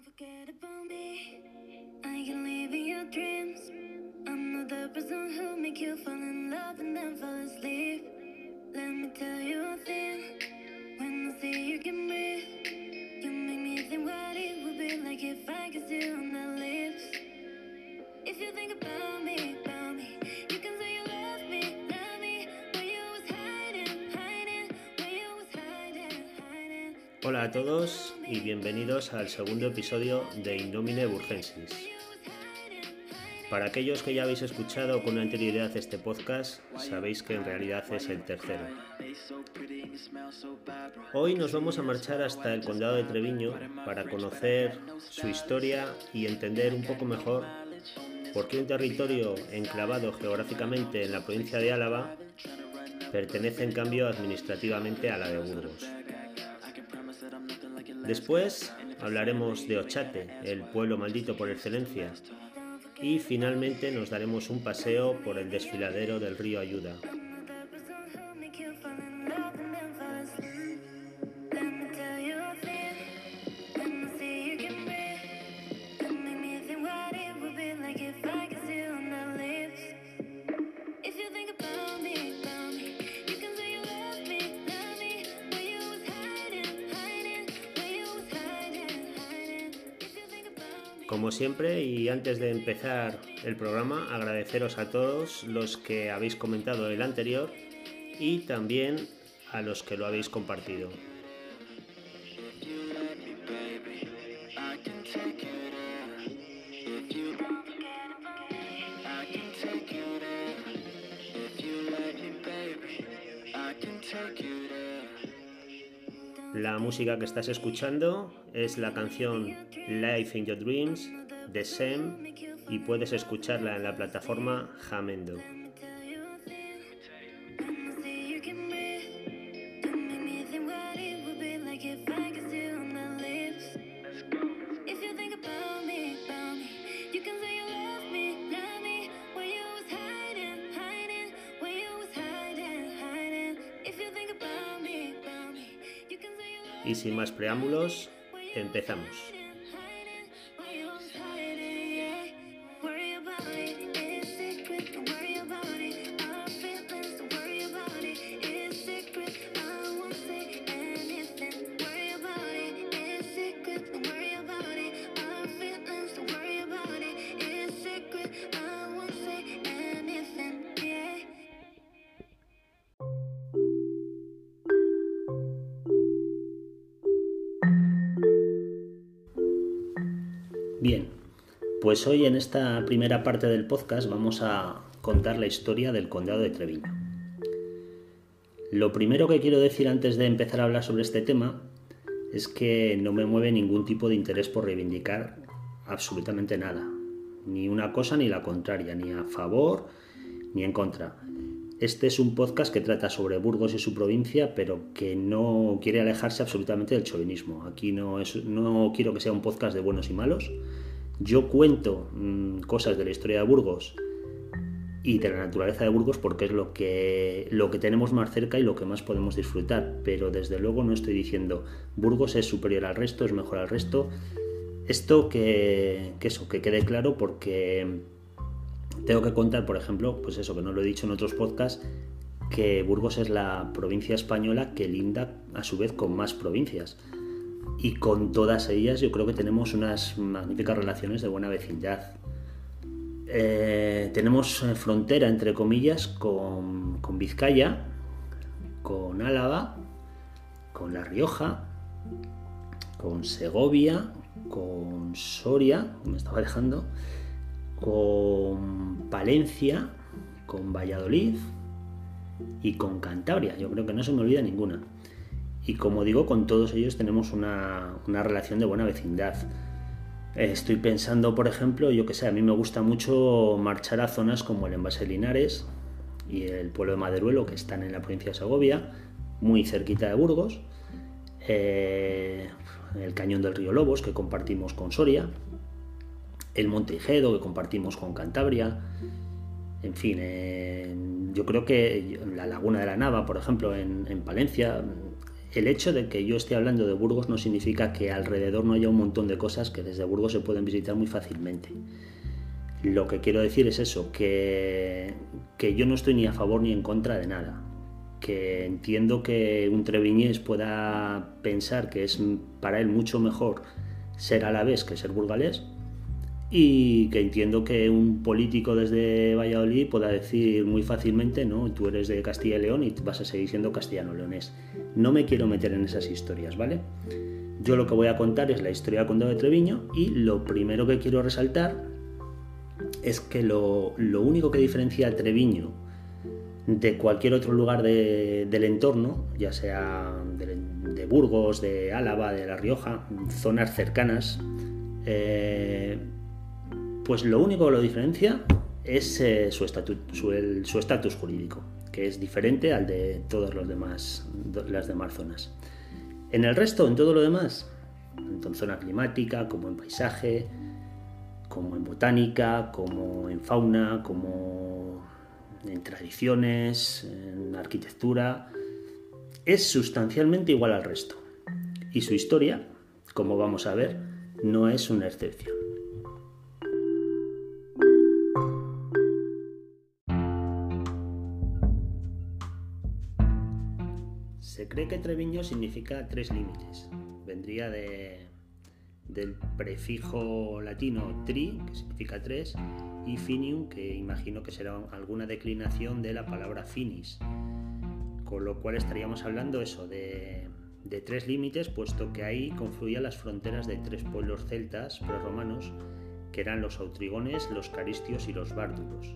Don't forget about me. I can live in your dreams. I'm not the person who make you fall in love and then fall asleep. Let me tell you a thing. When I see you can breathe, you make me think what it would be like if I could see on the lips. If you think about Hola a todos y bienvenidos al segundo episodio de Indomine Burgensis. Para aquellos que ya habéis escuchado con anterioridad este podcast, sabéis que en realidad es el tercero. Hoy nos vamos a marchar hasta el condado de Treviño para conocer su historia y entender un poco mejor por qué un territorio enclavado geográficamente en la provincia de Álava pertenece en cambio administrativamente a la de Burgos. Después hablaremos de Ochate, el pueblo maldito por excelencia, y finalmente nos daremos un paseo por el desfiladero del río Ayuda. Y antes de empezar el programa, agradeceros a todos los que habéis comentado el anterior y también a los que lo habéis compartido. La música que estás escuchando es la canción Life in Your Dreams de Sem y puedes escucharla en la plataforma Jamendo. Y sin más preámbulos, empezamos. Pues hoy en esta primera parte del podcast vamos a contar la historia del condado de Treviño. Lo primero que quiero decir antes de empezar a hablar sobre este tema es que no me mueve ningún tipo de interés por reivindicar absolutamente nada, ni una cosa ni la contraria, ni a favor ni en contra. Este es un podcast que trata sobre Burgos y su provincia, pero que no quiere alejarse absolutamente del chauvinismo. Aquí no, es, no quiero que sea un podcast de buenos y malos. Yo cuento mm, cosas de la historia de Burgos y de la naturaleza de Burgos porque es lo que, lo que tenemos más cerca y lo que más podemos disfrutar. Pero desde luego no estoy diciendo Burgos es superior al resto, es mejor al resto. Esto que, que eso, que quede claro porque tengo que contar, por ejemplo, pues eso que no lo he dicho en otros podcasts, que Burgos es la provincia española que linda a su vez con más provincias. Y con todas ellas yo creo que tenemos unas magníficas relaciones de buena vecindad. Eh, tenemos eh, frontera, entre comillas, con, con Vizcaya, con Álava, con La Rioja, con Segovia, con Soria, me estaba dejando, con Palencia, con Valladolid y con Cantabria. Yo creo que no se me olvida ninguna. Y como digo, con todos ellos tenemos una, una relación de buena vecindad. Estoy pensando, por ejemplo, yo que sé, a mí me gusta mucho marchar a zonas como el Envase Linares y el pueblo de Maderuelo, que están en la provincia de Segovia, muy cerquita de Burgos. Eh, el Cañón del Río Lobos, que compartimos con Soria. El Monte Ijedo, que compartimos con Cantabria. En fin, eh, yo creo que la Laguna de la Nava, por ejemplo, en, en Palencia, el hecho de que yo esté hablando de Burgos no significa que alrededor no haya un montón de cosas que desde Burgos se pueden visitar muy fácilmente. Lo que quiero decir es eso, que, que yo no estoy ni a favor ni en contra de nada. Que entiendo que un treviñés pueda pensar que es para él mucho mejor ser a la vez que ser burgalés y que entiendo que un político desde Valladolid pueda decir muy fácilmente, no, tú eres de Castilla y León y vas a seguir siendo castellano-leonés. No me quiero meter en esas historias, ¿vale? Yo lo que voy a contar es la historia del condado de Treviño y lo primero que quiero resaltar es que lo, único que diferencia a Treviño de cualquier otro lugar del entorno, ya sea de, Burgos, de Álava, de La Rioja, zonas cercanas, eh, pues lo único que lo diferencia es eh, su estatus jurídico, que es diferente al de todas los demás, las demás zonas. En el resto, en todo lo demás, tanto en zona climática, como en paisaje, como en botánica, como en fauna, como en tradiciones, en arquitectura, es sustancialmente igual al resto. Y su historia, como vamos a ver, no es una excepción. Cree que Treviño significa tres límites. Vendría de, del prefijo latino tri, que significa tres, y finium, que imagino que será alguna declinación de la palabra finis. Con lo cual estaríamos hablando eso de, de tres límites, puesto que ahí confluían las fronteras de tres pueblos celtas prerromanos, que eran los autrigones, los caristios y los bárdulos.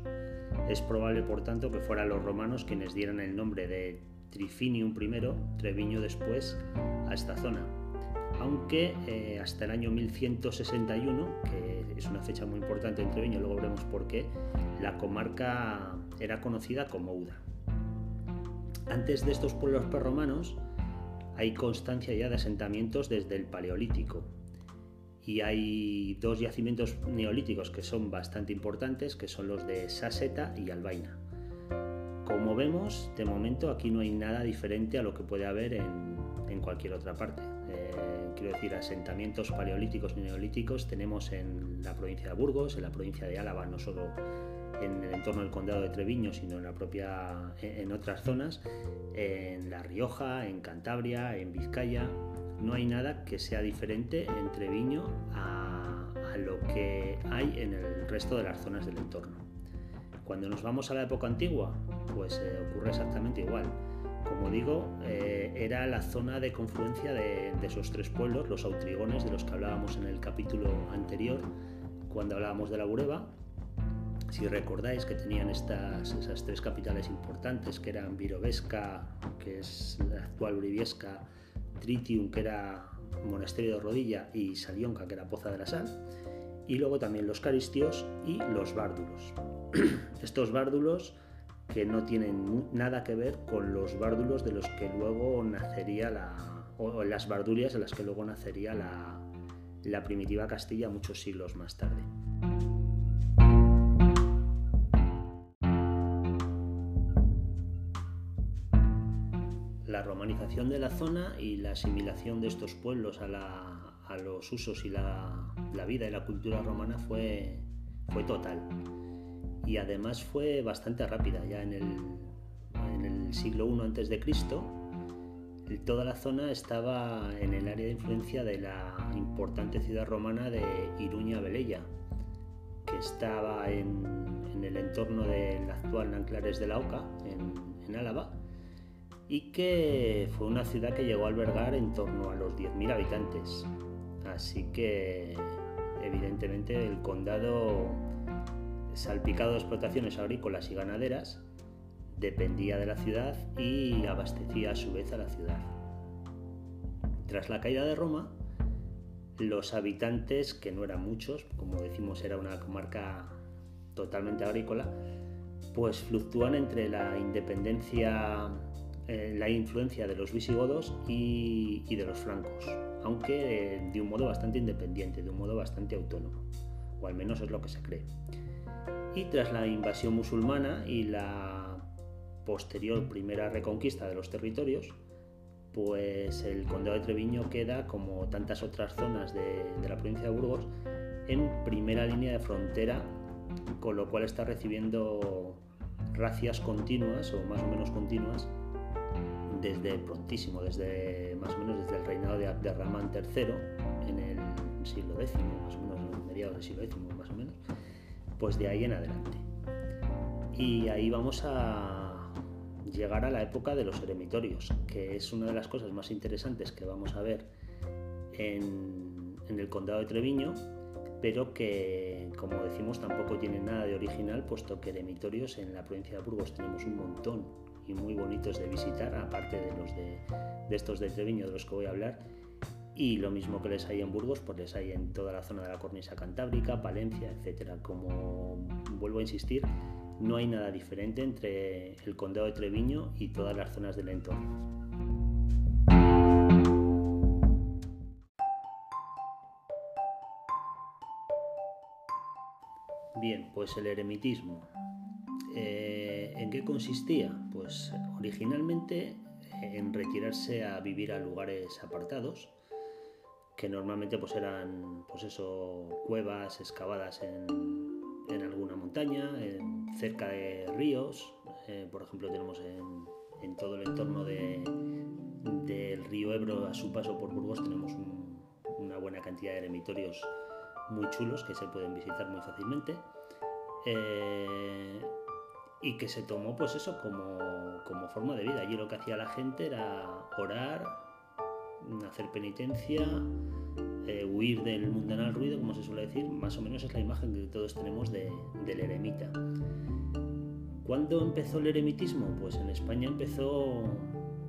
Es probable, por tanto, que fueran los romanos quienes dieran el nombre de Trifinium primero, Treviño después, a esta zona. Aunque eh, hasta el año 1161, que es una fecha muy importante en Treviño, luego veremos por qué, la comarca era conocida como Uda. Antes de estos pueblos prerromanos, hay constancia ya de asentamientos desde el Paleolítico. Y hay dos yacimientos neolíticos que son bastante importantes, que son los de Saseta y Albaina. Como vemos, de momento aquí no hay nada diferente a lo que puede haber en, cualquier otra parte. Eh, quiero decir, asentamientos paleolíticos y neolíticos tenemos en la provincia de Burgos, en la provincia de Álava, no solo en el entorno del condado de Treviño, sino en la propia en otras zonas, en La Rioja, en Cantabria, en Vizcaya. No hay nada que sea diferente en Treviño a, a lo que hay en el resto de las zonas del entorno. Cuando nos vamos a la época antigua, pues eh, ocurre exactamente igual. Como digo, eh, era la zona de confluencia de, esos tres pueblos, los autrigones de los que hablábamos en el capítulo anterior, cuando hablábamos de la Bureba. Si recordáis que tenían estas, esas tres capitales importantes, que eran Virovesca, que es la actual Uribiesca, Tritium, que era Monasterio de Rodilla, y Salionca, que era Poza de la Sal, y luego también los Caristios y los Bárdulos. Estos bárdulos que no tienen nada que ver con los bárdulos de los que luego nacería la. o las bardulias de las que luego nacería la, la primitiva Castilla muchos siglos más tarde. La romanización de la zona y la asimilación de estos pueblos a, la, a los usos y la, la, vida y la cultura romana fue, fue total y además fue bastante rápida. Ya en el, en el siglo I Cristo, toda la zona estaba en el área de influencia de la importante ciudad romana de Iruña Velella, que estaba en, en el entorno del actual Nanclares de la Oca, en, en Álava, y que fue una ciudad que llegó a albergar en torno a los 10.000 habitantes. Así que, evidentemente, el condado salpicado de explotaciones agrícolas y ganaderas, dependía de la ciudad y abastecía a su vez a la ciudad. Tras la caída de Roma, los habitantes, que no eran muchos, como decimos era una comarca totalmente agrícola, pues fluctúan entre la independencia, eh, la influencia de los visigodos y, de los francos, aunque de un modo bastante independiente, de un modo bastante autónomo, o al menos es lo que se cree. Y tras la invasión musulmana y la posterior primera reconquista de los territorios, pues el condado de Treviño queda, como tantas otras zonas de, la provincia de Burgos, en primera línea de frontera, con lo cual está recibiendo racias continuas o más o menos continuas desde prontísimo, desde más o menos desde el reinado de Abderramán III en el siglo X, más o menos en mediados del siglo X, más o menos, pues de ahí en adelante. Y ahí vamos a llegar a la época de los eremitorios, que es una de las cosas más interesantes que vamos a ver en, el condado de Treviño, pero que, como decimos, tampoco tiene nada de original, puesto que eremitorios en la provincia de Burgos tenemos un montón y muy bonitos de visitar, aparte de los de, estos de Treviño de los que voy a hablar. Y lo mismo que les hay en Burgos, pues les hay en toda la zona de la cornisa cantábrica, Palencia, etcétera. Como vuelvo a insistir, no hay nada diferente entre el condado de Treviño y todas las zonas del entorno. Bien, pues el eremitismo. Eh, ¿En qué consistía? Pues originalmente en retirarse a vivir a lugares apartados, que normalmente pues eran pues eso, cuevas excavadas en, en alguna montaña, cerca de ríos, eh, por ejemplo tenemos en, todo el entorno del río Ebro a su paso por Burgos tenemos una buena cantidad de eremitorios muy chulos que se pueden visitar muy fácilmente eh, y que se tomó pues eso como, como forma de vida. Allí lo que hacía la gente era orar, hacer penitencia, eh, huir del mundanal ruido, como se suele decir, más o menos es la imagen que todos tenemos del eremita. ¿Cuándo empezó el eremitismo? Pues en España empezó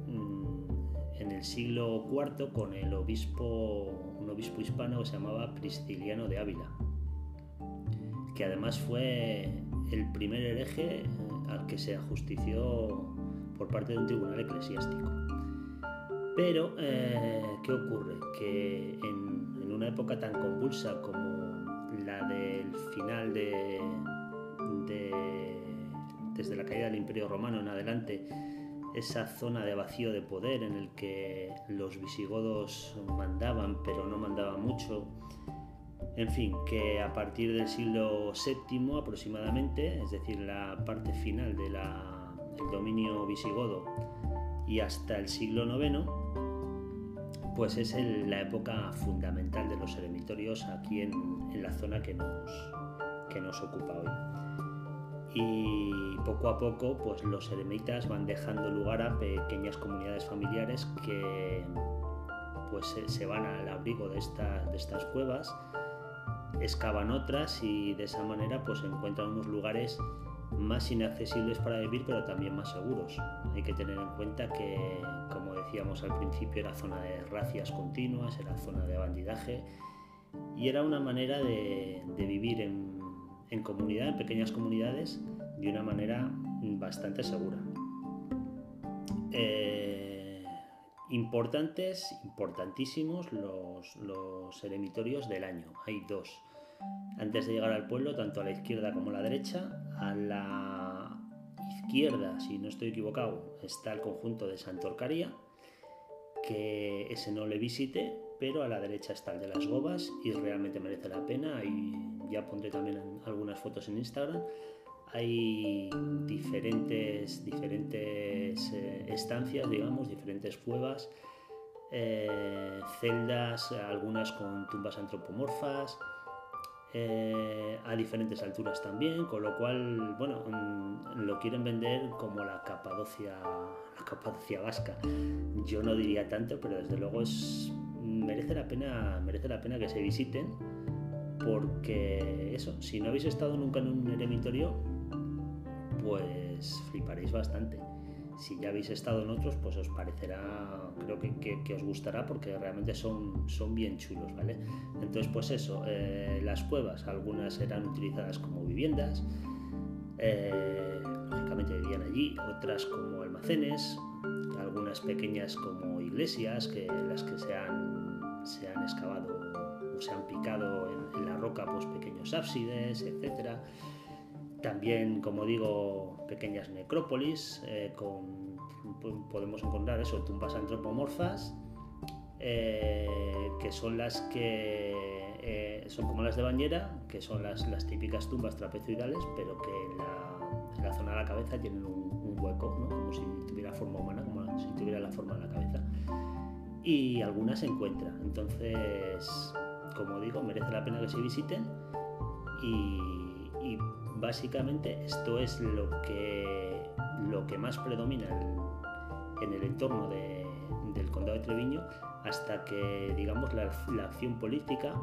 mm, en el siglo IV con el obispo, un obispo hispano que se llamaba Prisciliano de Ávila, que además fue el primer hereje al que se ajustició por parte de un tribunal eclesiástico. Pero, eh, ¿qué ocurre? Que en, una época tan convulsa como la del final de, desde la caída del Imperio Romano en adelante, esa zona de vacío de poder en el que los visigodos mandaban, pero no mandaban mucho. En fin, que a partir del siglo VII aproximadamente, es decir, la parte final del dominio visigodo y hasta el siglo IX, pues es la época fundamental de los eremitorios aquí en, la zona que nos, que nos ocupa hoy. Y poco a poco, pues los eremitas van dejando lugar a pequeñas comunidades familiares que pues se van al abrigo de, de estas cuevas, excavan otras y de esa manera pues encuentran unos lugares más inaccesibles para vivir, pero también más seguros. Hay que tener en cuenta que, como decíamos al principio, era zona de racias continuas, era zona de bandidaje y era una manera de, vivir en, comunidad, en pequeñas comunidades, de una manera bastante segura. Eh, importantes, importantísimos los, los eremitorios del año. Hay dos antes de llegar al pueblo, tanto a la izquierda como a la derecha. A la izquierda, si no estoy equivocado, está el conjunto de Santorcaria, que ese no le visite, pero a la derecha está el de las Gobas y realmente merece la pena. Y ya pondré también algunas fotos en Instagram. Hay diferentes, diferentes eh, estancias, digamos, diferentes cuevas, eh, celdas, algunas con tumbas antropomorfas, eh, a diferentes alturas también, con lo cual, bueno, mm, lo quieren vender como la Capadocia, la Capadocia vasca. Yo no diría tanto, pero desde luego es merece la pena, merece la pena que se visiten, porque eso, si no habéis estado nunca en un eremitorio, pues fliparéis bastante si ya habéis estado en otros, pues os parecerá, creo que, os gustará porque realmente son, son bien chulos, ¿vale? Entonces, pues eso, eh, las cuevas, algunas eran utilizadas como viviendas, eh, lógicamente vivían allí, otras como almacenes, algunas pequeñas como iglesias, que las que se han, se han excavado o se han picado en, en la roca, pues pequeños ábsides, etcétera también, como digo, pequeñas necrópolis eh, con podemos encontrar eso, tumbas antropomorfas, eh, que son las que eh, son como las de bañera, que son las, las típicas tumbas trapezoidales, pero que en la, zona de la cabeza tienen un, hueco, como si tuviera forma humana, como si tuviera la forma de la cabeza. Y algunas se encuentran. Entonces, como digo, merece la pena que se visiten y, y básicamente esto es lo que, lo que más predomina en, el entorno del condado de Treviño hasta que digamos la, acción política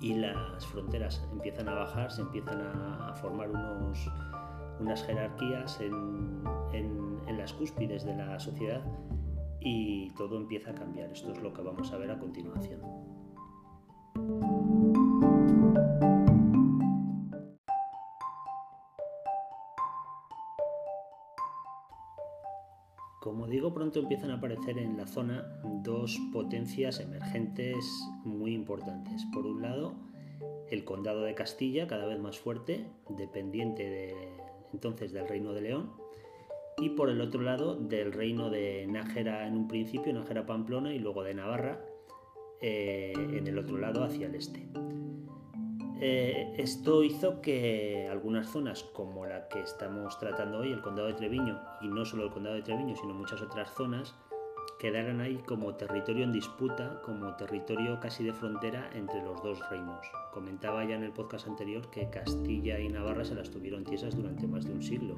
y las fronteras empiezan a bajar, se empiezan a, formar unos, unas jerarquías en, en las cúspides de la sociedad y todo empieza a cambiar. Esto es lo que vamos a ver a continuación. Pronto empiezan a aparecer en la zona dos potencias emergentes muy importantes. Por un lado, el condado de Castilla, cada vez más fuerte, dependiente de, entonces del reino de León, y por el otro lado del reino de Nájera en un principio, Nájera Pamplona, y luego de Navarra eh, en el otro lado hacia el este. Eh, esto hizo que algunas zonas, como la que estamos tratando hoy, el condado de Treviño, y no solo el condado de Treviño, sino muchas otras zonas, quedaran ahí como territorio en disputa, como territorio casi de frontera entre los dos reinos. Comentaba ya en el podcast anterior que Castilla y Navarra se las tuvieron tiesas durante más de un siglo.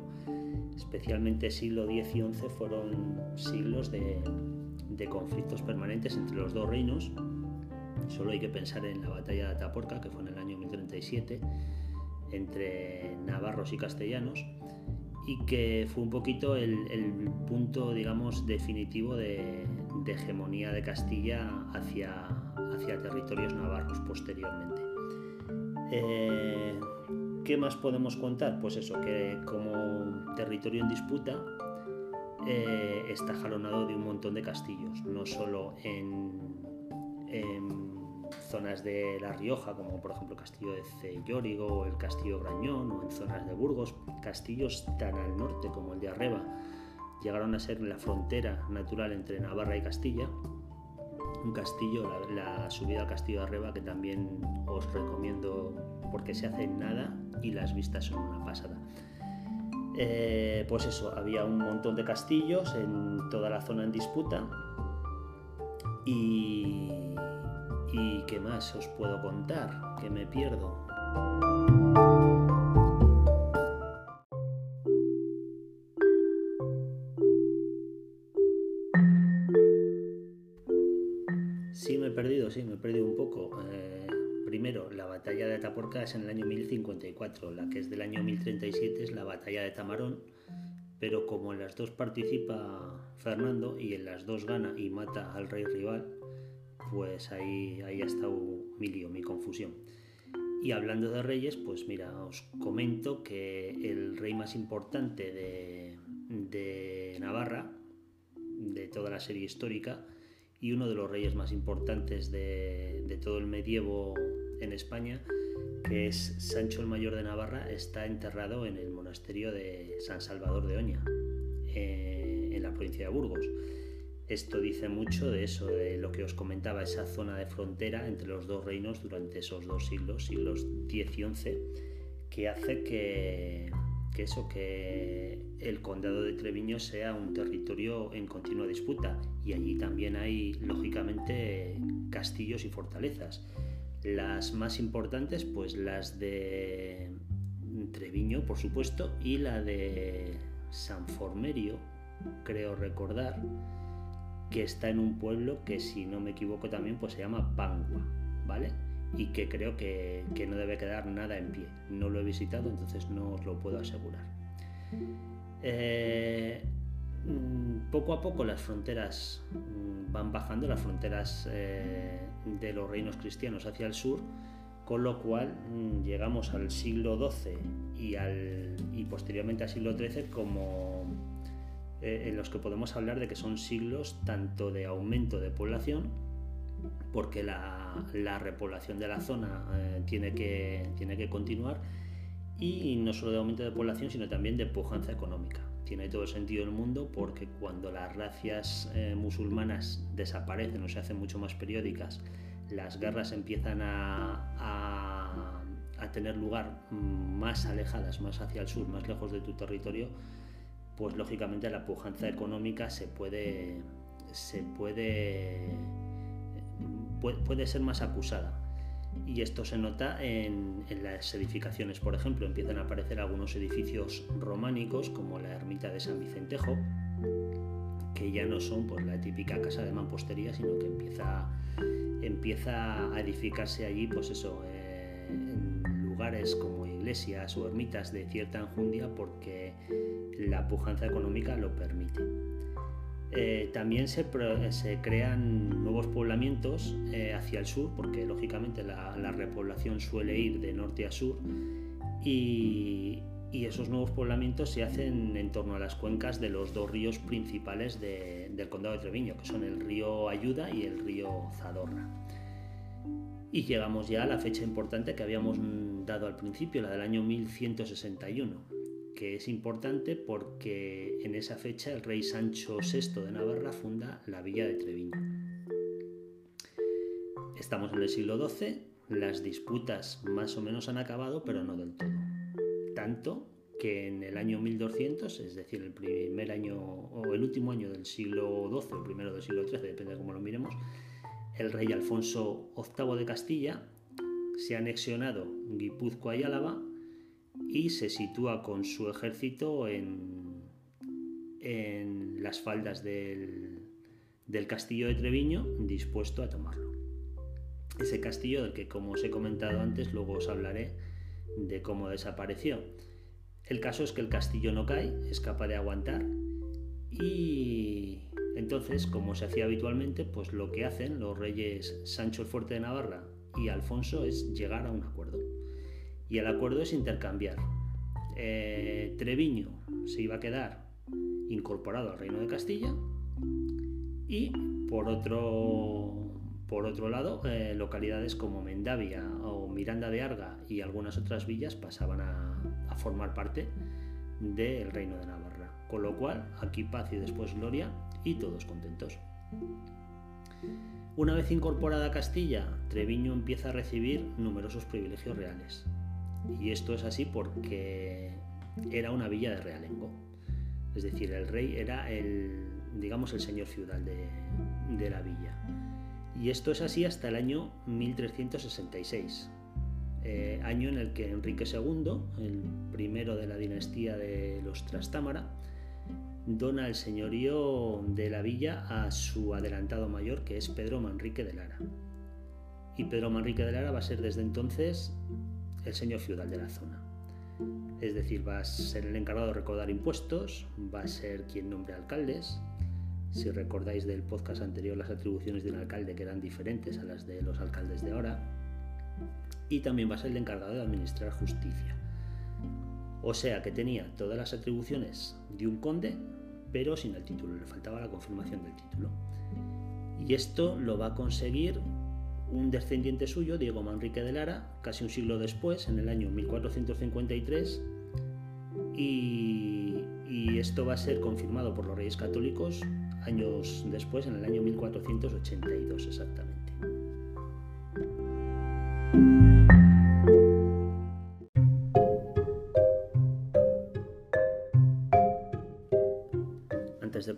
Especialmente siglo X y XI fueron siglos de conflictos permanentes entre los dos reinos Solo hay que pensar en la batalla de Ataporca, que fue en el año 1037, entre navarros y castellanos, y que fue un poquito el, punto, digamos, definitivo de, hegemonía de Castilla hacia, hacia territorios navarros posteriormente. Eh, ¿Qué más podemos contar? Pues eso, que como territorio en disputa eh, está jalonado de un montón de castillos, no solo en zonas de La Rioja, como por ejemplo el castillo de Cellórigo o el castillo Grañón, o en zonas de Burgos, castillos tan al norte como el de Arreba, llegaron a ser la frontera natural entre Navarra y Castilla. Un castillo, la, subida al castillo de Arreba, que también os recomiendo porque se hace en nada y las vistas son una pasada. Eh, pues eso, había un montón de castillos en toda la zona en disputa y, ¿Y qué más os puedo contar? Que me pierdo. Sí, me he perdido, sí, me he perdido un poco. Eh, primero, la batalla de Ataporca es en el año 1054, la que es del año 1037 es la batalla de Tamarón, pero como en las dos participa Fernando y en las dos gana y mata al rey rival, pues ahí, ahí ha estado mi lío, mi confusión. Y hablando de reyes, pues mira, os comento que el rey más importante de, Navarra, de toda la serie histórica, y uno de los reyes más importantes de, todo el medievo en España, que es Sancho el Mayor de Navarra, está enterrado en el monasterio de San Salvador de Oña, eh, en la provincia de Burgos. Esto dice mucho de eso, de lo que os comentaba, esa zona de frontera entre los dos reinos durante esos dos siglos, siglos X y XI, que hace que, eso, que el condado de Treviño sea un territorio en continua disputa. Y allí también hay, lógicamente, castillos y fortalezas. Las más importantes, pues las de Treviño, por supuesto, y la de San Formerio, creo recordar que está en un pueblo que si no me equivoco también pues se llama Pangua, ¿vale? Y que creo que, no debe quedar nada en pie. No lo he visitado, entonces no os lo puedo asegurar. Eh, poco a poco las fronteras mm, van bajando, las fronteras eh, de los reinos cristianos hacia el sur, con lo cual mm, llegamos al siglo XII y, al, y posteriormente al siglo XIII como eh, en los que podemos hablar de que son siglos tanto de aumento de población, porque la, repoblación de la zona eh, tiene, que, tiene que continuar, y no solo de aumento de población, sino también de pujanza económica. Tiene todo el sentido del mundo porque cuando las racias eh, musulmanas desaparecen o se hacen mucho más periódicas, las guerras empiezan a, a tener lugar más alejadas, más hacia el sur, más lejos de tu territorio, pues lógicamente la pujanza económica se puede, se puede, puede, ser más acusada. Y esto se nota en, las edificaciones, por ejemplo, empiezan a aparecer algunos edificios románicos como la ermita de San Vicentejo, que ya no son pues, la típica casa de mampostería, sino que empieza, empieza a edificarse allí, pues eso, eh, en lugares como iglesias o ermitas de cierta enjundia porque la pujanza económica lo permite. Eh, también se, crean nuevos poblamientos eh, hacia el sur, porque lógicamente la, repoblación suele ir de norte a sur, y, esos nuevos poblamientos se hacen en torno a las cuencas de los dos ríos principales del condado de Treviño, que son el río Ayuda y el río Zadorra. Y llegamos ya a la fecha importante que habíamos dado al principio, la del año 1161 que es importante porque en esa fecha el rey Sancho VI de Navarra funda la villa de Treviño. Estamos en el siglo XII, las disputas más o menos han acabado, pero no del todo. Tanto que en el año 1200, es decir, el primer año o el último año del siglo XII, el primero del siglo XIII, depende de cómo lo miremos, el rey Alfonso VIII de Castilla se ha anexionado Guipúzcoa y Álava y se sitúa con su ejército en, en las faldas del, castillo de Treviño dispuesto a tomarlo. Ese castillo del que como os he comentado antes luego os hablaré de cómo desapareció. El caso es que el castillo no cae, es capaz de aguantar y entonces, como se hacía habitualmente, pues lo que hacen los reyes Sancho el Fuerte de Navarra y Alfonso es llegar a un acuerdo y el acuerdo es intercambiar. Eh, Treviño se iba a quedar incorporado al reino de Castilla y por otro, por otro lado eh, localidades como Mendavia o Miranda de Arga y algunas otras villas pasaban a, a formar parte del reino de Navarra. Con lo cual, aquí paz y después gloria y todos contentos. Una vez incorporada a Castilla, Treviño empieza a recibir numerosos privilegios reales. Y esto es así porque era una villa de realengo. Es decir, el rey era el, digamos, el señor feudal de, la villa. Y esto es así hasta el año 1366, eh, año en el que Enrique II, el primero de la dinastía de los Trastámara, dona el señorío de la villa a su adelantado mayor, que es Pedro Manrique de Lara. Y Pedro Manrique de Lara va a ser desde entonces el señor feudal de la zona. Es decir, va a ser el encargado de recaudar impuestos, va a ser quien nombre alcaldes. Si recordáis del podcast anterior, las atribuciones de un alcalde que eran diferentes a las de los alcaldes de ahora. Y también va a ser el encargado de administrar justicia. O sea que tenía todas las atribuciones de un conde, pero sin el título, le faltaba la confirmación del título. Y esto lo va a conseguir un descendiente suyo, Diego Manrique de Lara, casi un siglo después, en el año 1453, y, y, esto va a ser confirmado por los reyes católicos años después, en el año 1482 exactamente.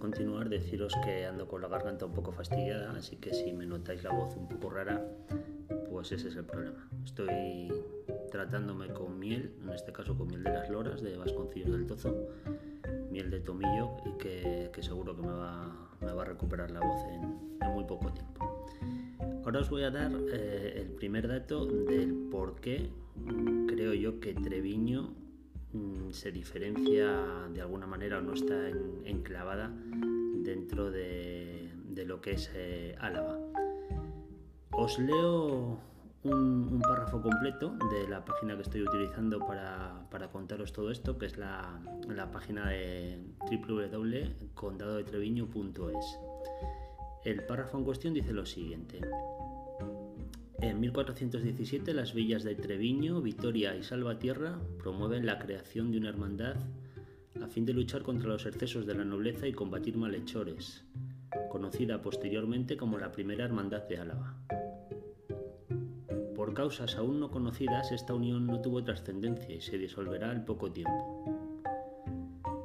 Continuar, deciros que ando con la garganta un poco fastidiada, así que si me notáis la voz un poco rara, pues ese es el problema. Estoy tratándome con miel, en este caso con miel de las loras de Vasconcillos del Tozo, miel de tomillo y que, seguro que me va, me va, a recuperar la voz en, muy poco tiempo. Ahora os voy a dar eh, el primer dato del por qué creo yo que Treviño se diferencia de alguna manera o no está enclavada dentro de, lo que es eh, Álava. Os leo un, párrafo completo de la página que estoy utilizando para, contaros todo esto, que es la, la página de www.condadodetreviño.es. El párrafo en cuestión dice lo siguiente. En 1417 las villas de Treviño, Vitoria y Salvatierra promueven la creación de una hermandad a fin de luchar contra los excesos de la nobleza y combatir malhechores, conocida posteriormente como la Primera Hermandad de Álava. Por causas aún no conocidas, esta unión no tuvo trascendencia y se disolverá al poco tiempo.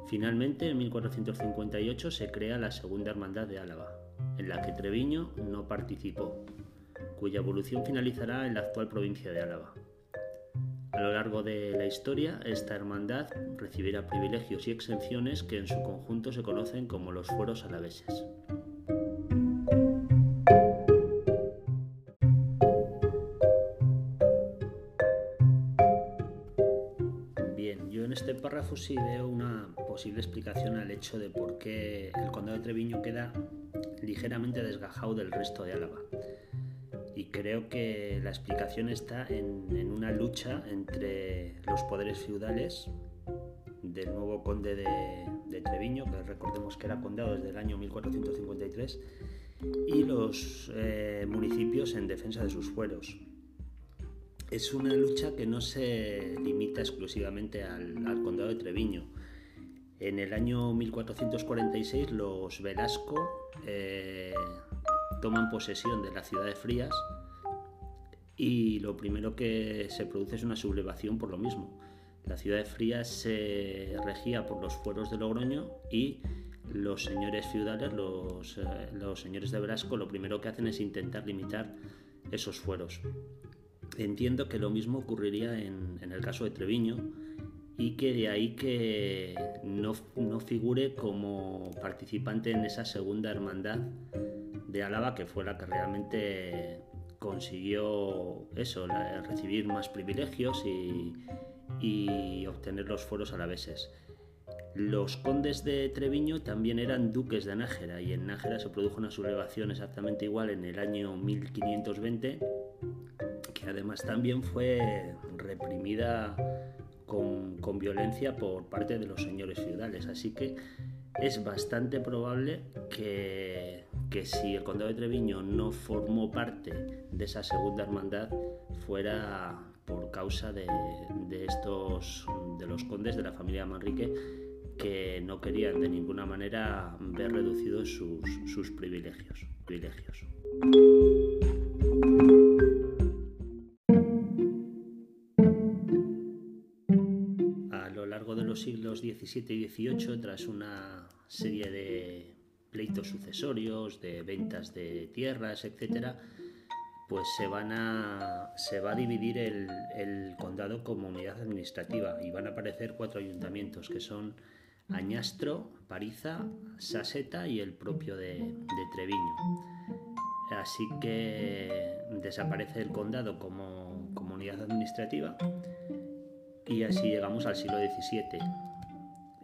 Finalmente, en 1458 se crea la Segunda Hermandad de Álava, en la que Treviño no participó, cuya evolución finalizará en la actual provincia de Álava. A lo largo de la historia, esta hermandad recibirá privilegios y exenciones que en su conjunto se conocen como los fueros alaveses. Bien, yo en este párrafo sí veo una posible explicación al hecho de por qué el condado de Treviño queda ligeramente desgajado del resto de Álava y creo que la explicación está en, una lucha entre los poderes feudales del nuevo conde de, Treviño, que recordemos que era condado desde el año 1453, y los eh, municipios en defensa de sus fueros. Es una lucha que no se limita exclusivamente al, condado de Treviño. En el año 1446 los Velasco eh, toman posesión de la ciudad de Frías y lo primero que se produce es una sublevación por lo mismo. La ciudad de Frías se regía por los fueros de Logroño y los señores feudales, los, eh, señores de Brasco, lo primero que hacen es intentar limitar esos fueros. Entiendo que lo mismo ocurriría en, el caso de Treviño y que de ahí que no, no figure como participante en esa segunda hermandad de Álava, que fue la que realmente consiguió eso, recibir más privilegios y, obtener los fueros alaveses. Los condes de Treviño también eran duques de Nájera y en Nájera se produjo una sublevación exactamente igual en el año 1520 que además también fue reprimida con, con violencia por parte de los señores feudales. Así que es bastante probable que, si el condado de Treviño no formó parte de esa segunda hermandad fuera por causa de, estos de los condes de la familia Manrique que no querían de ninguna manera ver reducidos sus, sus privilegios. privilegios. Siglos XVII y XVIII, tras una serie de pleitos sucesorios, de ventas de tierras, etc., pues se, van a, se va a dividir el, condado como unidad administrativa y van a aparecer cuatro ayuntamientos que son Añastro, Pariza, Saseta y el propio de, de Treviño. Así que desaparece el condado como comunidad administrativa y así llegamos al siglo XVII.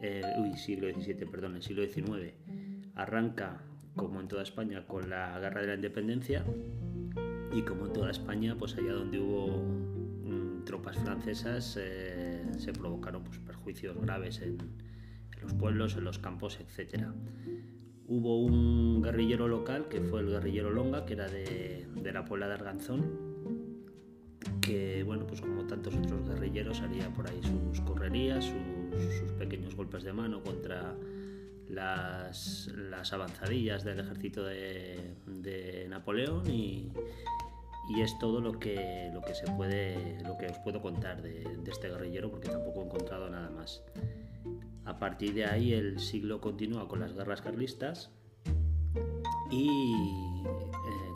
Eh, uy, siglo XVII, perdón, el siglo XIX. Arranca, como en toda España, con la guerra de la independencia y como en toda España, pues allá donde hubo mm, tropas francesas eh, se provocaron pues, perjuicios graves en, los pueblos, en los campos, etc. Hubo un guerrillero local que fue el guerrillero Longa, que era de, de la Puebla de Arganzón, que, bueno, pues como tantos otros guerrilleros haría por ahí sus correrías, sus, pequeños golpes de mano contra las, avanzadillas del ejército de, Napoleón y, es todo lo que, lo que se puede, lo que os puedo contar de, de este guerrillero porque tampoco he encontrado nada más. A partir de ahí el siglo continúa con las guerras carlistas y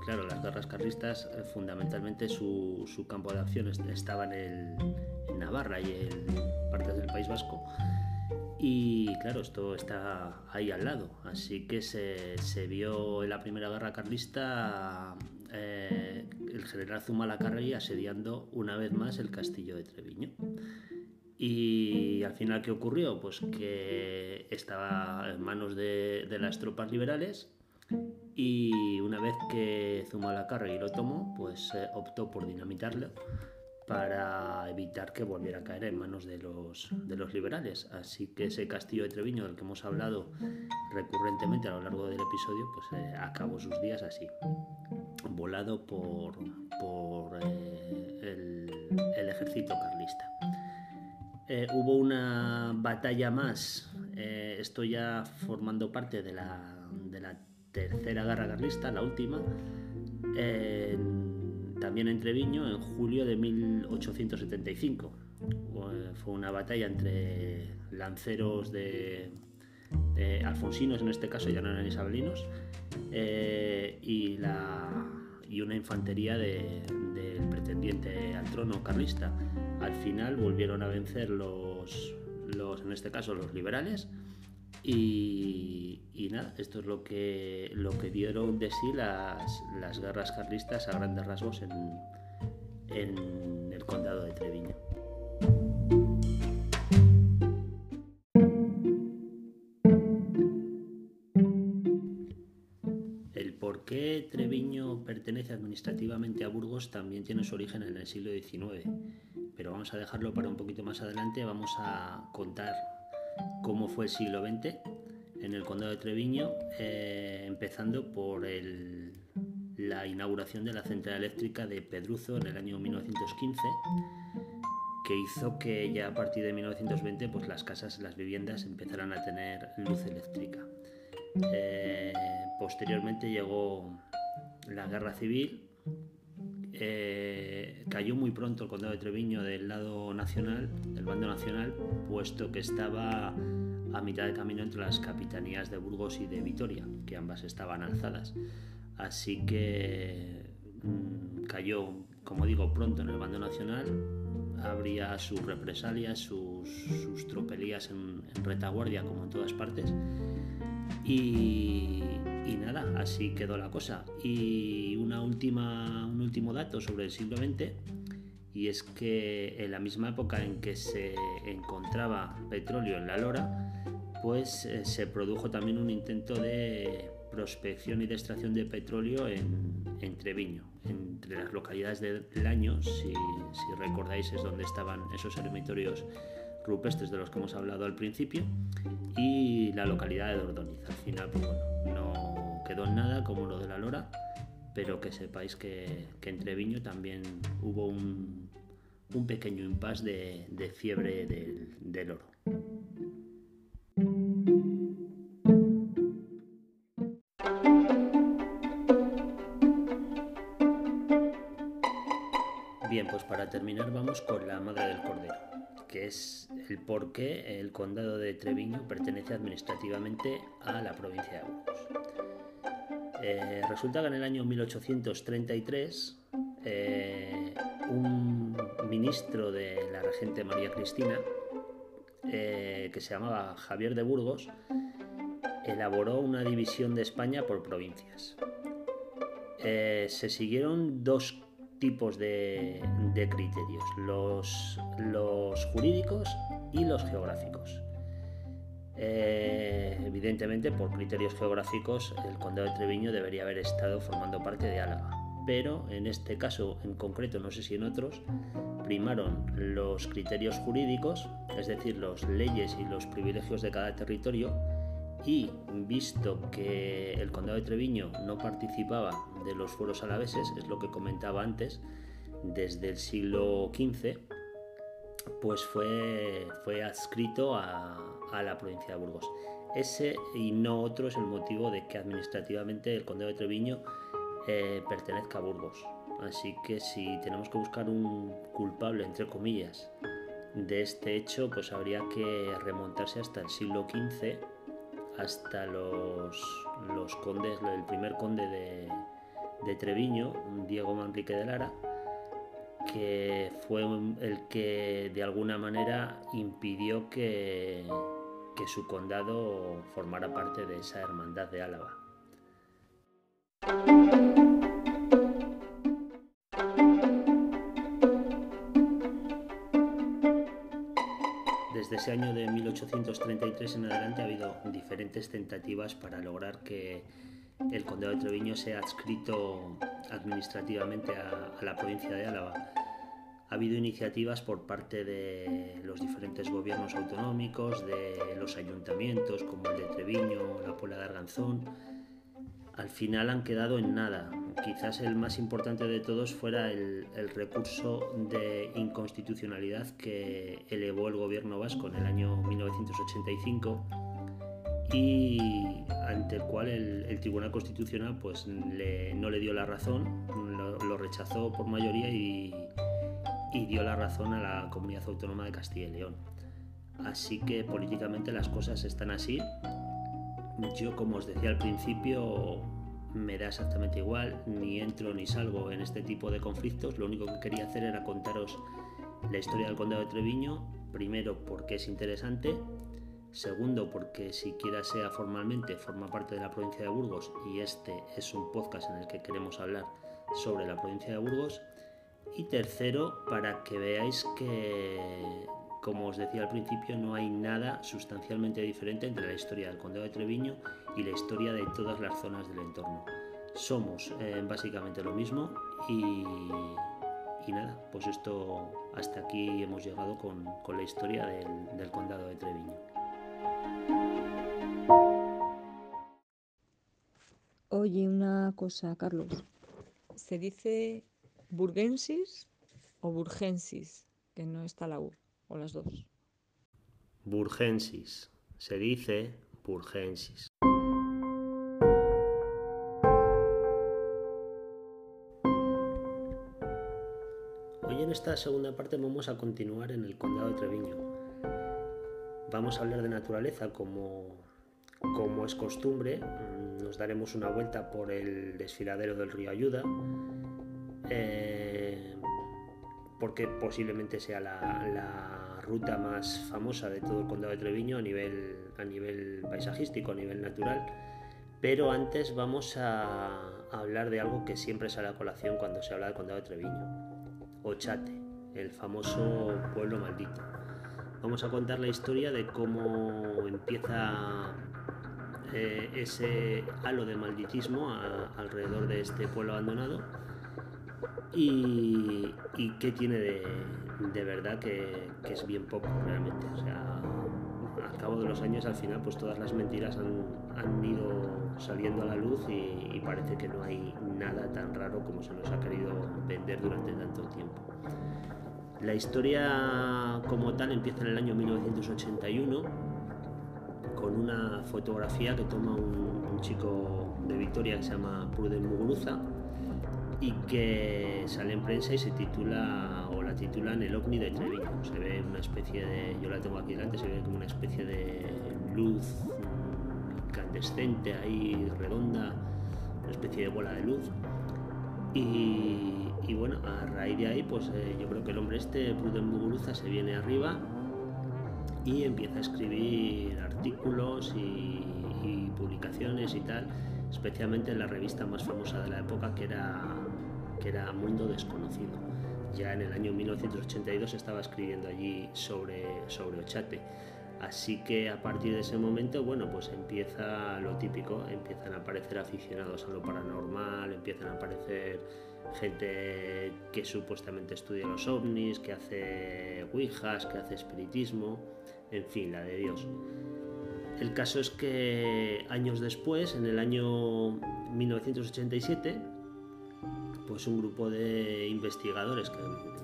claro, las guerras carlistas, eh, fundamentalmente su, campo de acción estaba en, Navarra y en partes del País Vasco. Y claro, esto está ahí al lado. Así que se, vio en la primera guerra carlista eh, el general Zumalacárregui asediando una vez más el castillo de Treviño. Y al final, ¿qué ocurrió? Pues que estaba en manos de, de las tropas liberales y una vez que Zumalacárregui lo tomó, pues eh, optó por dinamitarlo para evitar que volviera a caer en manos de los, de los liberales. Así que ese castillo de Treviño del que hemos hablado recurrentemente a lo largo del episodio, pues eh, acabó sus días así. volado por, por eh, el, ejército carlista. Hubo una batalla más, esto ya formando parte de la, de la tercera guerra carlista, la última, también en Treviño, en julio de 1875. Fue una batalla entre lanceros de, alfonsinos, en este caso ya no eran isabelinos, eh, y, la, y una infantería del pretendiente al trono carlista. Al final volvieron a vencer los, los en este caso, los liberales y, nada, esto es lo que, lo que dieron de sí las, las guerras carlistas a grandes rasgos en, en el condado de Treviño. El por qué Treviño pertenece administrativamente a Burgos también tiene su origen en el siglo XIX, pero vamos a dejarlo para un poquito más adelante. Vamos a contar cómo fue el siglo XX en el condado de Treviño, eh, empezando por la inauguración de la central eléctrica de Pedruzo en el año 1915, que hizo que ya a partir de 1920 pues, las casas, las viviendas empezaran a tener luz eléctrica. Eh, posteriormente llegó la guerra civil, eh, cayó muy pronto el condado de Treviño del lado nacional, del bando nacional, puesto que estaba a mitad de camino entre las capitanías de Burgos y de Vitoria, que ambas estaban alzadas. Así que mm, cayó, como digo, pronto en el bando nacional, habría sus represalias, sus, tropelías en, retaguardia, como en todas partes. Y, y, nada, así quedó la cosa. Y una última, un último dato sobre el siglo XX y es que en la misma época en que se encontraba petróleo en la Lora, pues eh, se produjo también un intento de prospección y de extracción de petróleo en, Treviño, entre las localidades de Laño, si, si recordáis es donde estaban esos eremitorios rupestres de los que hemos hablado al principio, y la localidad de Dordoniz. Al final, pues no quedó en nada como lo de la Lora, pero que sepáis que, en Treviño también hubo un, pequeño impasse de, fiebre del, oro. Bien, pues para terminar vamos con la Madre del Cordero, que es el por qué el condado de Treviño pertenece administrativamente a la provincia de Burgos. Eh, resulta que en el año 1833 eh, un ministro de la regente María Cristina, eh, que se llamaba Javier de Burgos, elaboró una división de España por provincias. se siguieron dos tipos de, criterios, los jurídicos y los geográficos. Eh, evidentemente, por criterios geográficos, el condado de Treviño debería haber estado formando parte de Álava. Pero en este caso en concreto, no sé si en otros, primaron los criterios jurídicos, es decir, las leyes y los privilegios de cada territorio, y visto que el condado de Treviño no participaba de los foros alaveses, es lo que comentaba antes, desde el siglo XV, pues fue, fue adscrito a, la provincia de Burgos. Ese y no otro es el motivo de que administrativamente el condado de Treviño eh, pertenezca a Burgos. Así que si tenemos que buscar un culpable, entre comillas, de este hecho, pues habría que remontarse hasta el siglo XV, hasta los, los condes, el primer conde de, de Treviño, Diego Manrique de Lara, que fue el que de alguna manera impidió que, que su condado formara parte de esa hermandad de Álava. Desde ese año de 1833 en adelante ha habido diferentes tentativas para lograr que el condado de Treviño sea adscrito administrativamente a, a la provincia de Álava ha habido iniciativas por parte de los diferentes gobiernos autonómicos, de los ayuntamientos como el de Treviño, la Puebla de Arganzón. Al final han quedado en nada. quizás el más importante de todos fuera el, recurso de inconstitucionalidad que elevó el gobierno vasco en el año 1985 y ante el cual el, Tribunal Constitucional pues, no le dio la razón, lo, rechazó por mayoría y, y dio la razón a la comunidad autónoma de Castilla y León. Así que políticamente las cosas están así. Yo, como os decía al principio, me da exactamente igual, ni entro ni salgo en este tipo de conflictos. Lo único que quería hacer era contaros la historia del condado de Treviño, primero porque es interesante, segundo porque siquiera sea formalmente forma parte de la provincia de Burgos y este es un podcast en el que queremos hablar sobre la provincia de Burgos, y tercero para que veáis que como os decía al principio, no hay nada sustancialmente diferente entre la historia del condado de Treviño y la historia de todas las zonas del entorno. Somos eh, básicamente lo mismo y, nada, pues esto hasta aquí hemos llegado con, la historia del, del condado de Treviño. Oye, una cosa, Carlos. ¿Se dice burgensis o burgensis? Que no está la U o las dos? Burgensis. Se dice burgensis. Hoy en esta segunda parte vamos a continuar en el condado de Treviño. Vamos a hablar de naturaleza como, como es costumbre. Nos daremos una vuelta por el desfiladero del río Ayuda. Eh, porque posiblemente sea la, ruta más famosa de todo el condado de Treviño a nivel, a nivel paisajístico, a nivel natural. Pero antes vamos a, hablar de algo que siempre sale a colación cuando se habla del condado de Treviño. Ochate, el famoso pueblo maldito. Vamos a contar la historia de cómo empieza eh, ese halo de malditismo alrededor de este pueblo abandonado y, qué tiene de, verdad que, es bien poco realmente. O sea, al cabo de los años, al final, pues todas las mentiras han, ido saliendo a la luz y, parece que no hay nada tan raro como se nos ha querido vender durante tanto tiempo. La historia como tal empieza en el año 1981 con una fotografía que toma un, chico de Victoria que se llama Pruden Muguruza y que sale en prensa y se titula o la titulan El ovni de Treviño. Se ve una especie de, yo la tengo aquí delante, se ve como una especie de luz incandescente ahí redonda, una especie de bola de luz. Y, bueno, a raíz de ahí, pues eh, yo creo que el hombre este, Pruden Muguruza, se viene arriba y empieza a escribir artículos y, publicaciones y tal, especialmente en la revista más famosa de la época que era que era Mundo Desconocido. Ya en el año 1982 estaba escribiendo allí sobre, sobre Ochate. Así que a partir de ese momento, bueno, pues empieza lo típico, empiezan a aparecer aficionados a lo paranormal, empiezan a aparecer gente que supuestamente estudia los ovnis, que hace ouijas, que hace espiritismo, en fin, la de Dios. El caso es que años después, en el año 1987, pues un grupo de investigadores, que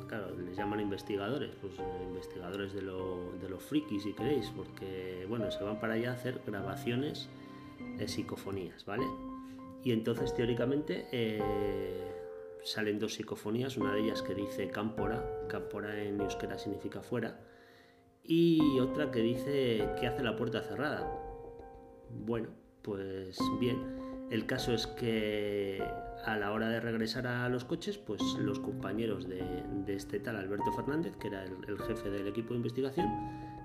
claro, les llaman investigadores, pues investigadores de los frikis si queréis, porque bueno, se van para allá a hacer grabaciones de psicofonías, ¿vale? Y entonces teóricamente eh, salen dos psicofonías, una de ellas que dice cámpora, cámpora en euskera significa fuera, y otra que dice que hace la puerta cerrada. Bueno, pues bien. El caso es que a la hora de regresar a los coches, pues los compañeros de, este tal Alberto Fernández, que era el, jefe del equipo de investigación,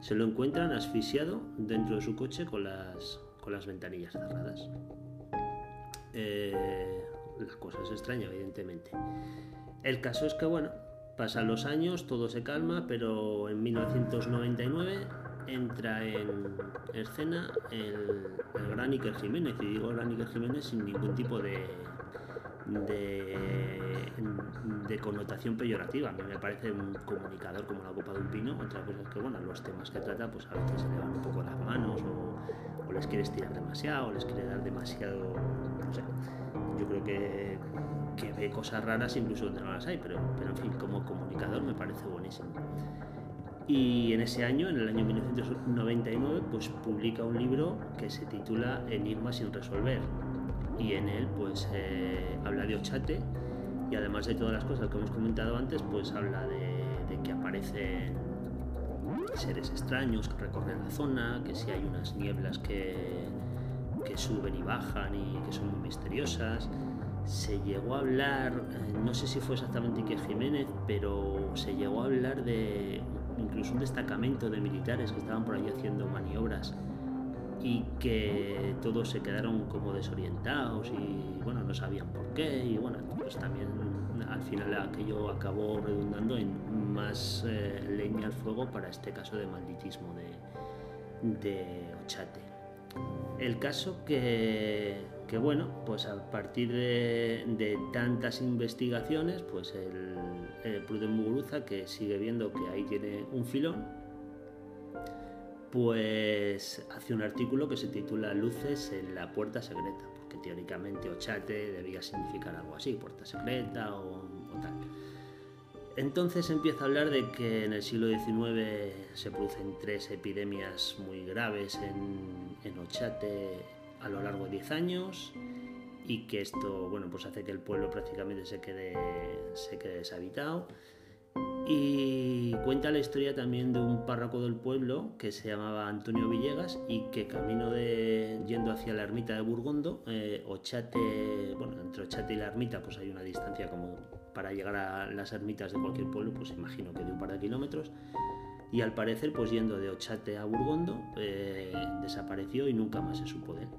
se lo encuentran asfixiado dentro de su coche con las, con las ventanillas cerradas. Eh, la cosa es extraña, evidentemente. El caso es que, bueno, pasan los años, todo se calma, pero en 1999 entra en escena el, gran Iker Jiménez, y digo gran Iker Jiménez sin ningún tipo de, de, connotación peyorativa. A mí me parece un comunicador como la copa de un pino. Otra cosa es que, bueno, los temas que trata, pues a veces se le van un poco las manos o, o les quiere estirar demasiado, o les quiere dar demasiado. No sé. Yo creo que que ve cosas raras incluso donde no las hay, pero, pero en fin, como comunicador me parece buenísimo. Y en ese año, en el año 1999, pues publica un libro que se titula Enigma sin resolver. Y en él pues eh, habla de Ochate y además de todas las cosas que hemos comentado antes, pues habla de, de que aparecen seres extraños que recorren la zona, que si hay unas nieblas que, que suben y bajan y que son muy misteriosas. Se llegó a hablar, eh, no sé si fue exactamente Ike Jiménez, pero se llegó a hablar de incluso un destacamento de militares que estaban por ahí haciendo maniobras y que todos se quedaron como desorientados y bueno, no sabían por qué y bueno, pues también al final aquello acabó redundando en más eh, leña al fuego para este caso de malditismo de, de Ochate. El caso que, que, bueno, pues a partir de, tantas investigaciones, pues el, el Pruden Muguruza, que sigue viendo que ahí tiene un filón, pues hace un artículo que se titula Luces en la puerta secreta, porque teóricamente Ochate debía significar algo así, puerta secreta o, tal. Entonces empieza a hablar de que en el siglo XIX se producen tres epidemias muy graves en Ochate a lo largo de 10 años y que esto bueno, pues hace que el pueblo prácticamente se quede, se quede deshabitado. Y cuenta la historia también de un párroco del pueblo que se llamaba Antonio Villegas y que camino de yendo hacia la ermita de Burgondo, eh, Ochate, bueno, entre Ochate y la ermita pues hay una distancia como para llegar a las ermitas de cualquier pueblo, pues imagino que de un par de kilómetros. Y al parecer, pues yendo de Ochate a Burgondo, eh, desapareció y nunca más se supo de él.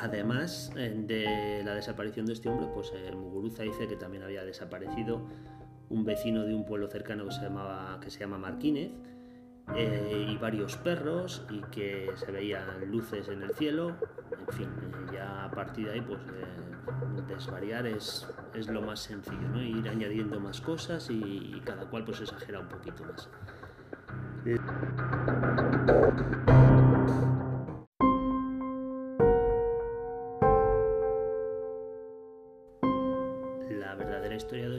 Además eh, de la desaparición de este hombre, pues eh, Muguruza dice que también había desaparecido un vecino de un pueblo cercano que se, llamaba, que se llama Marquínez eh, y varios perros y que se veían luces en el cielo. En fin, eh, ya a partir de ahí, pues eh, desvariar es, es, lo más sencillo. Ir añadiendo más cosas y, y cada cual pues exagera un poquito más.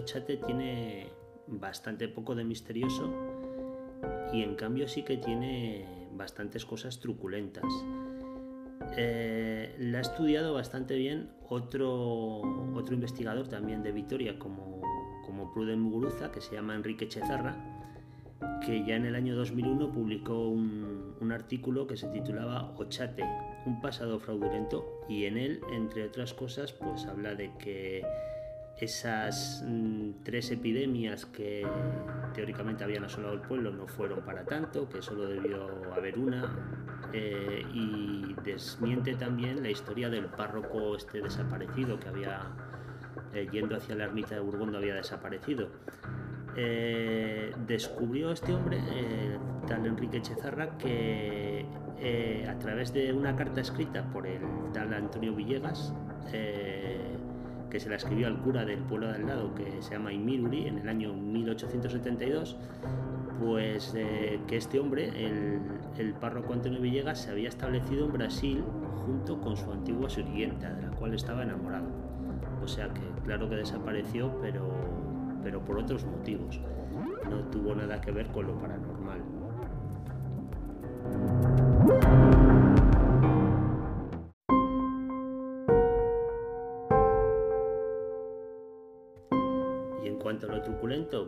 Ochate tiene bastante poco de misterioso y en cambio sí que tiene bastantes cosas truculentas. Eh, la ha estudiado bastante bien otro, otro investigador también de Vitoria como, como Pruden Muguruza, que se llama Enrique Chezarra, que ya en el año 2001 publicó un, un artículo que se titulaba Ochate, un pasado fraudulento, y en él, entre otras cosas, pues habla de que esas mm, tres epidemias que teóricamente habían asolado el pueblo no fueron para tanto, que solo debió haber una, eh, y desmiente también la historia del párroco este desaparecido que había, eh, yendo hacia la ermita de Burgondo, había desaparecido. Eh, descubrió este hombre, tal Enrique Chezarra, que a través de una carta escrita por el tal Antonio Villegas, que se la escribió al cura del pueblo de al lado, que se llama Imiruri, en el año 1872, pues eh, que este hombre, el, el, párroco Antonio Villegas, se había establecido en Brasil junto con su antigua sirvienta, de la cual estaba enamorado. O sea que claro que desapareció, pero, pero por otros motivos. No tuvo nada que ver con lo paranormal.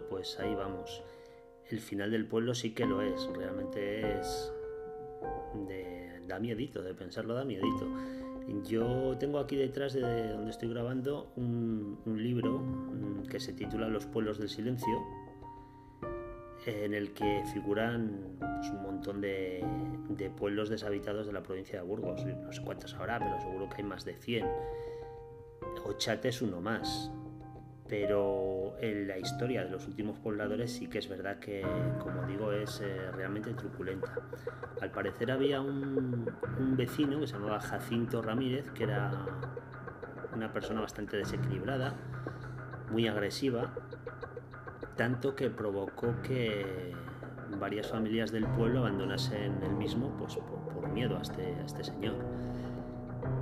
Pues ahí vamos. El final del pueblo sí que lo es, realmente es de, da miedito, de pensarlo da miedito. Yo tengo aquí detrás de donde estoy grabando un, libro que se titula Los pueblos del silencio, en el que figuran pues, un montón de, de, pueblos deshabitados de la provincia de Burgos. No sé cuántos habrá, pero seguro que hay más de 100. Ochate es uno más pero en la historia de los últimos pobladores sí que es verdad que, como digo, es eh, realmente truculenta. Al parecer había un, vecino que se llamaba Jacinto Ramírez, que era una persona bastante desequilibrada, muy agresiva, tanto que provocó que varias familias del pueblo abandonasen el mismo pues, por, por miedo a este, a este señor.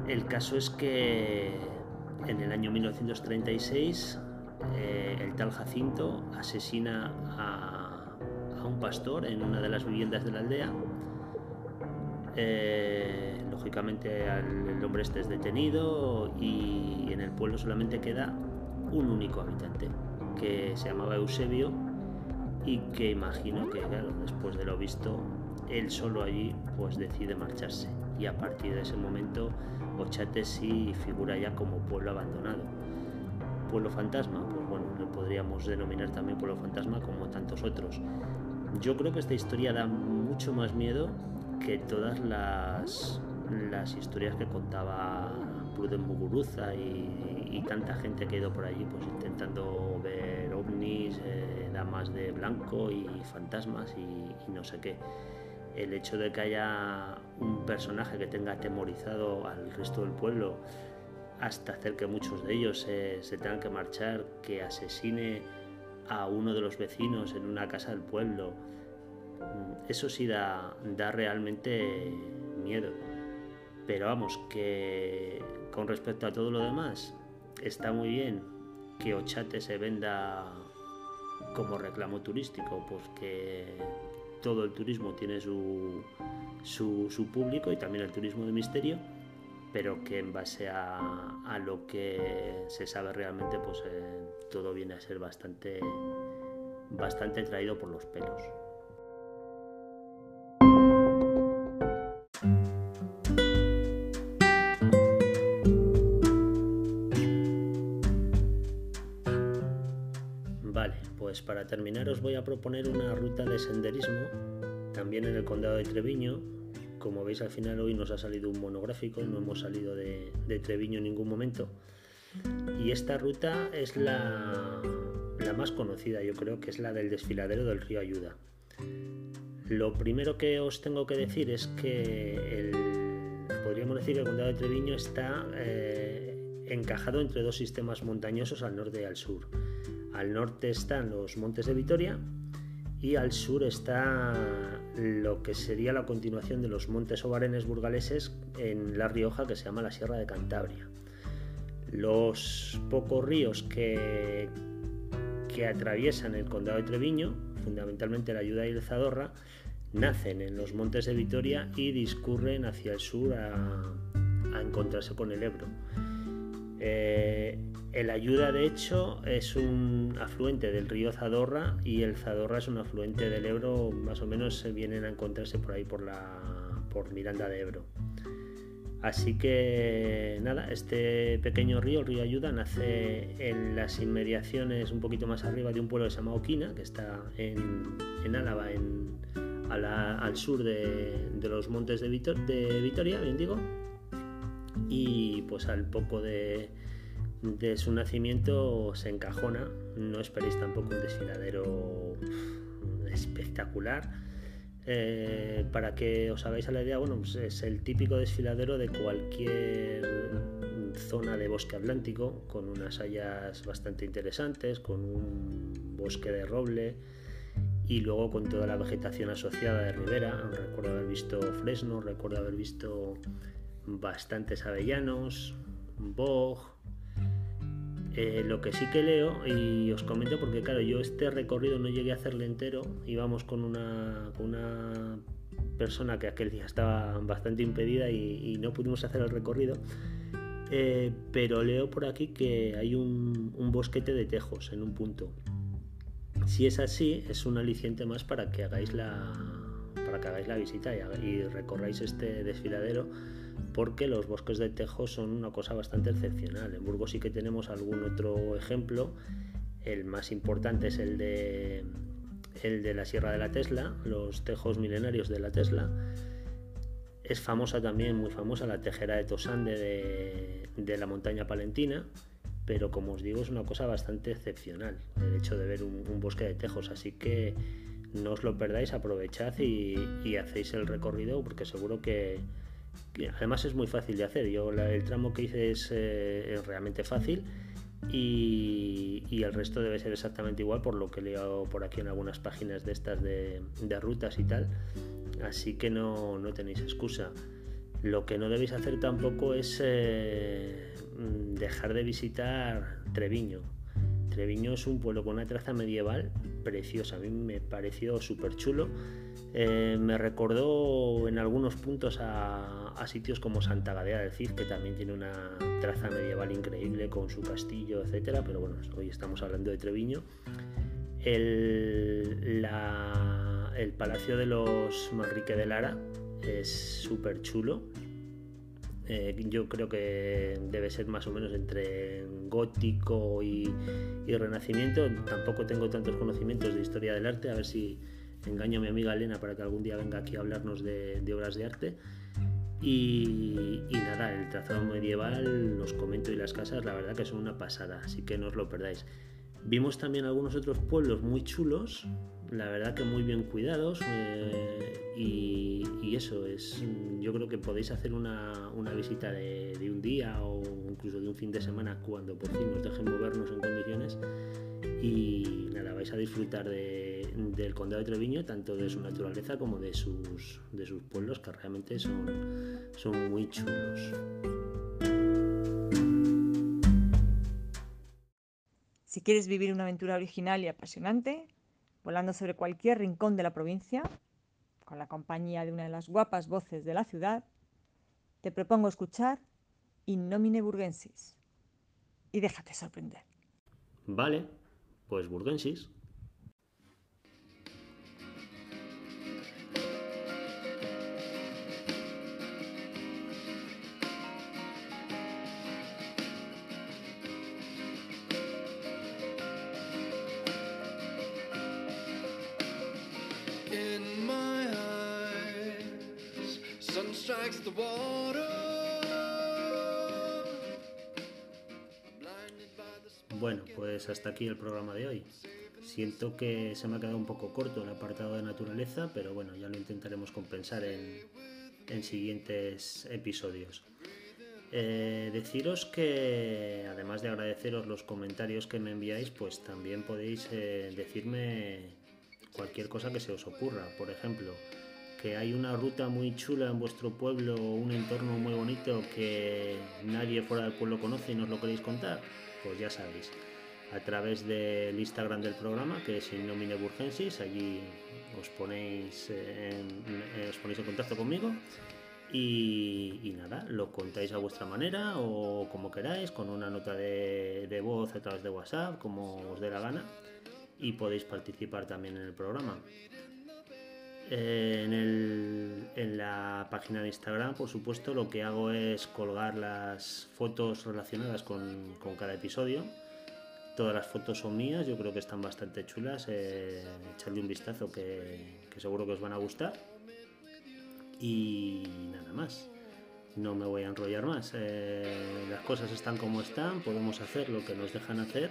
El caso es que en el año 1936 eh, el tal Jacinto asesina a, un pastor en una de las viviendas de la aldea. Eh, lógicamente el hombre este es detenido y en el pueblo solamente queda un único habitante que se llamaba Eusebio y que imagino que después de lo visto él solo allí pues decide marcharse y a partir de ese momento Ochate sí figura ya como pueblo abandonado. Pueblo fantasma, pues bueno, lo podríamos denominar también pueblo fantasma como tantos otros. Yo creo que esta historia da mucho más miedo que todas las, las historias que contaba Pruden Muguruza y, tanta gente que ha ido por allí pues intentando ver ovnis, eh, damas de blanco y fantasmas y no sé qué el hecho de que haya un personaje que tenga atemorizado al resto del pueblo hasta hacer que muchos de ellos se, tengan que marchar, que asesine a uno de los vecinos en una casa del pueblo, eso sí da, da realmente miedo. Pero vamos, que con respecto a todo lo demás, está muy bien que Ochate se venda como reclamo turístico, porque todo el turismo tiene su, su, público y también el turismo de misterio, pero que en base a, lo que se sabe realmente, pues eh, todo viene a ser bastante, bastante traído por los pelos. Pues para terminar os voy a proponer una ruta de senderismo, también en el condado de Treviño. Como veis al final hoy nos ha salido un monográfico, no hemos salido de, Treviño en ningún momento. Y esta ruta es la, la más conocida, yo creo que es la del desfiladero del río Ayuda. Lo primero que os tengo que decir es que podríamos decir que el condado de Treviño está eh, encajado entre dos sistemas montañosos al norte y al sur. Al norte están los Montes de Vitoria y al sur está lo que sería la continuación de los Montes Obarenes burgaleses en La Rioja que se llama la Sierra de Cantabria. Los pocos ríos que, que atraviesan el condado de Treviño, fundamentalmente la Ayuda y el Zadorra, nacen en los Montes de Vitoria y discurren hacia el sur a, encontrarse con el Ebro. Eh, el Ayuda, de hecho, es un afluente del río Zadorra y el Zadorra es un afluente del Ebro, más o menos se vienen a encontrarse por ahí por, la, por Miranda de Ebro. Así que nada, este pequeño río, el río Ayuda, nace en las inmediaciones un poquito más arriba de un pueblo que se llama Oquina, que está en, Álava, al sur de, los montes de, de Vitoria, bien digo. Y pues al poco de, de su nacimiento se encajona. No esperéis tampoco un desfiladero espectacular. Eh, para que os hagáis a la idea, bueno, pues es el típico desfiladero de cualquier zona de bosque atlántico, con unas hayas bastante interesantes, con un bosque de roble y luego con toda la vegetación asociada de ribera. Recuerdo haber visto fresno, recuerdo haber visto bastantes avellanos, boj, eh, lo que sí que leo, y os comento porque claro, yo este recorrido no llegué a hacerle entero, íbamos con una, una persona que aquel día estaba bastante impedida y, no pudimos hacer el recorrido, eh, pero leo por aquí que hay un, bosquete de tejos en un punto. Si es así, es un aliciente más para que hagáis la, para que hagáis la visita y, y este desfiladero porque los bosques de tejo son una cosa bastante excepcional. En Burgos sí que tenemos algún otro ejemplo. El más importante es el de, el de la Sierra de la Tesla, los tejos milenarios de la Tesla. Es famosa también, muy famosa, la tejera de Tosande de, la montaña palentina, pero como os digo es una cosa bastante excepcional el hecho de ver un, bosque de tejos, así que no os lo perdáis, aprovechad y hacéis el recorrido porque seguro que, además es muy fácil de hacer. Yo el tramo que hice es, eh, realmente fácil y, el resto debe ser exactamente igual por lo que leo por aquí en algunas páginas de estas de, rutas y tal. Así que no, tenéis excusa. Lo que no debéis hacer tampoco es eh, dejar de visitar Treviño. Treviño es un pueblo con una traza medieval preciosa, a mí me pareció súper chulo. Eh, me recordó en algunos puntos a, sitios como Santa Gadea del Cid, que también tiene una traza medieval increíble con su castillo, etcétera. Pero bueno, hoy estamos hablando de Treviño. El, el Palacio de los Manrique de Lara es súper chulo. Eh, yo creo que debe ser más o menos entre gótico y, renacimiento. Tampoco tengo tantos conocimientos de historia del arte, a ver si engaño a mi amiga Elena para que algún día venga aquí a hablarnos de, obras de arte. Y, nada, el trazado medieval, los comento y las casas, la verdad que son una pasada, así que no os lo perdáis. Vimos también algunos otros pueblos muy chulos, la verdad que muy bien cuidados eh, y, eso es, yo creo que podéis hacer una, visita de, un día o incluso de un fin de semana cuando por fin nos dejen movernos en condiciones y nada, vais a disfrutar del condado de Treviño, tanto de su naturaleza como de sus, de sus pueblos que realmente son, son muy chulos. Si quieres vivir una aventura original y apasionante, volando sobre cualquier rincón de la provincia, con la compañía de una de las guapas voces de la ciudad, te propongo escuchar In nomine burgensis y déjate sorprender. Vale, pues burgensis. Bueno, pues hasta aquí el programa de hoy. Siento que se me ha quedado un poco corto el apartado de naturaleza, pero bueno, ya lo intentaremos compensar en, siguientes episodios. Eh, deciros que además de agradeceros los comentarios que me enviáis, pues también podéis eh, decirme cualquier cosa que se os ocurra. Por ejemplo, que hay una ruta muy chula en vuestro pueblo, un entorno muy bonito que nadie fuera del pueblo conoce y nos lo queréis contar pues ya sabéis, a través del Instagram del programa, que es Innomine Burgensis, allí os ponéis, en, os ponéis en contacto conmigo y, nada, lo contáis a vuestra manera o como queráis, con una nota de, voz a través de WhatsApp, como os dé la gana, y podéis participar también en el programa. En, en, la página de Instagram, por supuesto, lo que hago es colgar las fotos relacionadas con, cada episodio. Todas las fotos son mías, yo creo que están bastante chulas. Eh, echadle un vistazo que, seguro que os van a gustar. Y nada más, no me voy a enrollar más. Eh, las cosas están como están, podemos hacer lo que nos dejan hacer,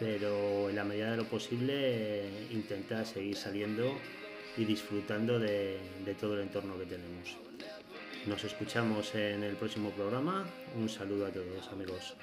pero en la medida de lo posible eh, intenta seguir saliendo y disfrutando de, todo el entorno que tenemos. Nos escuchamos en el próximo programa. Un saludo a todos amigos.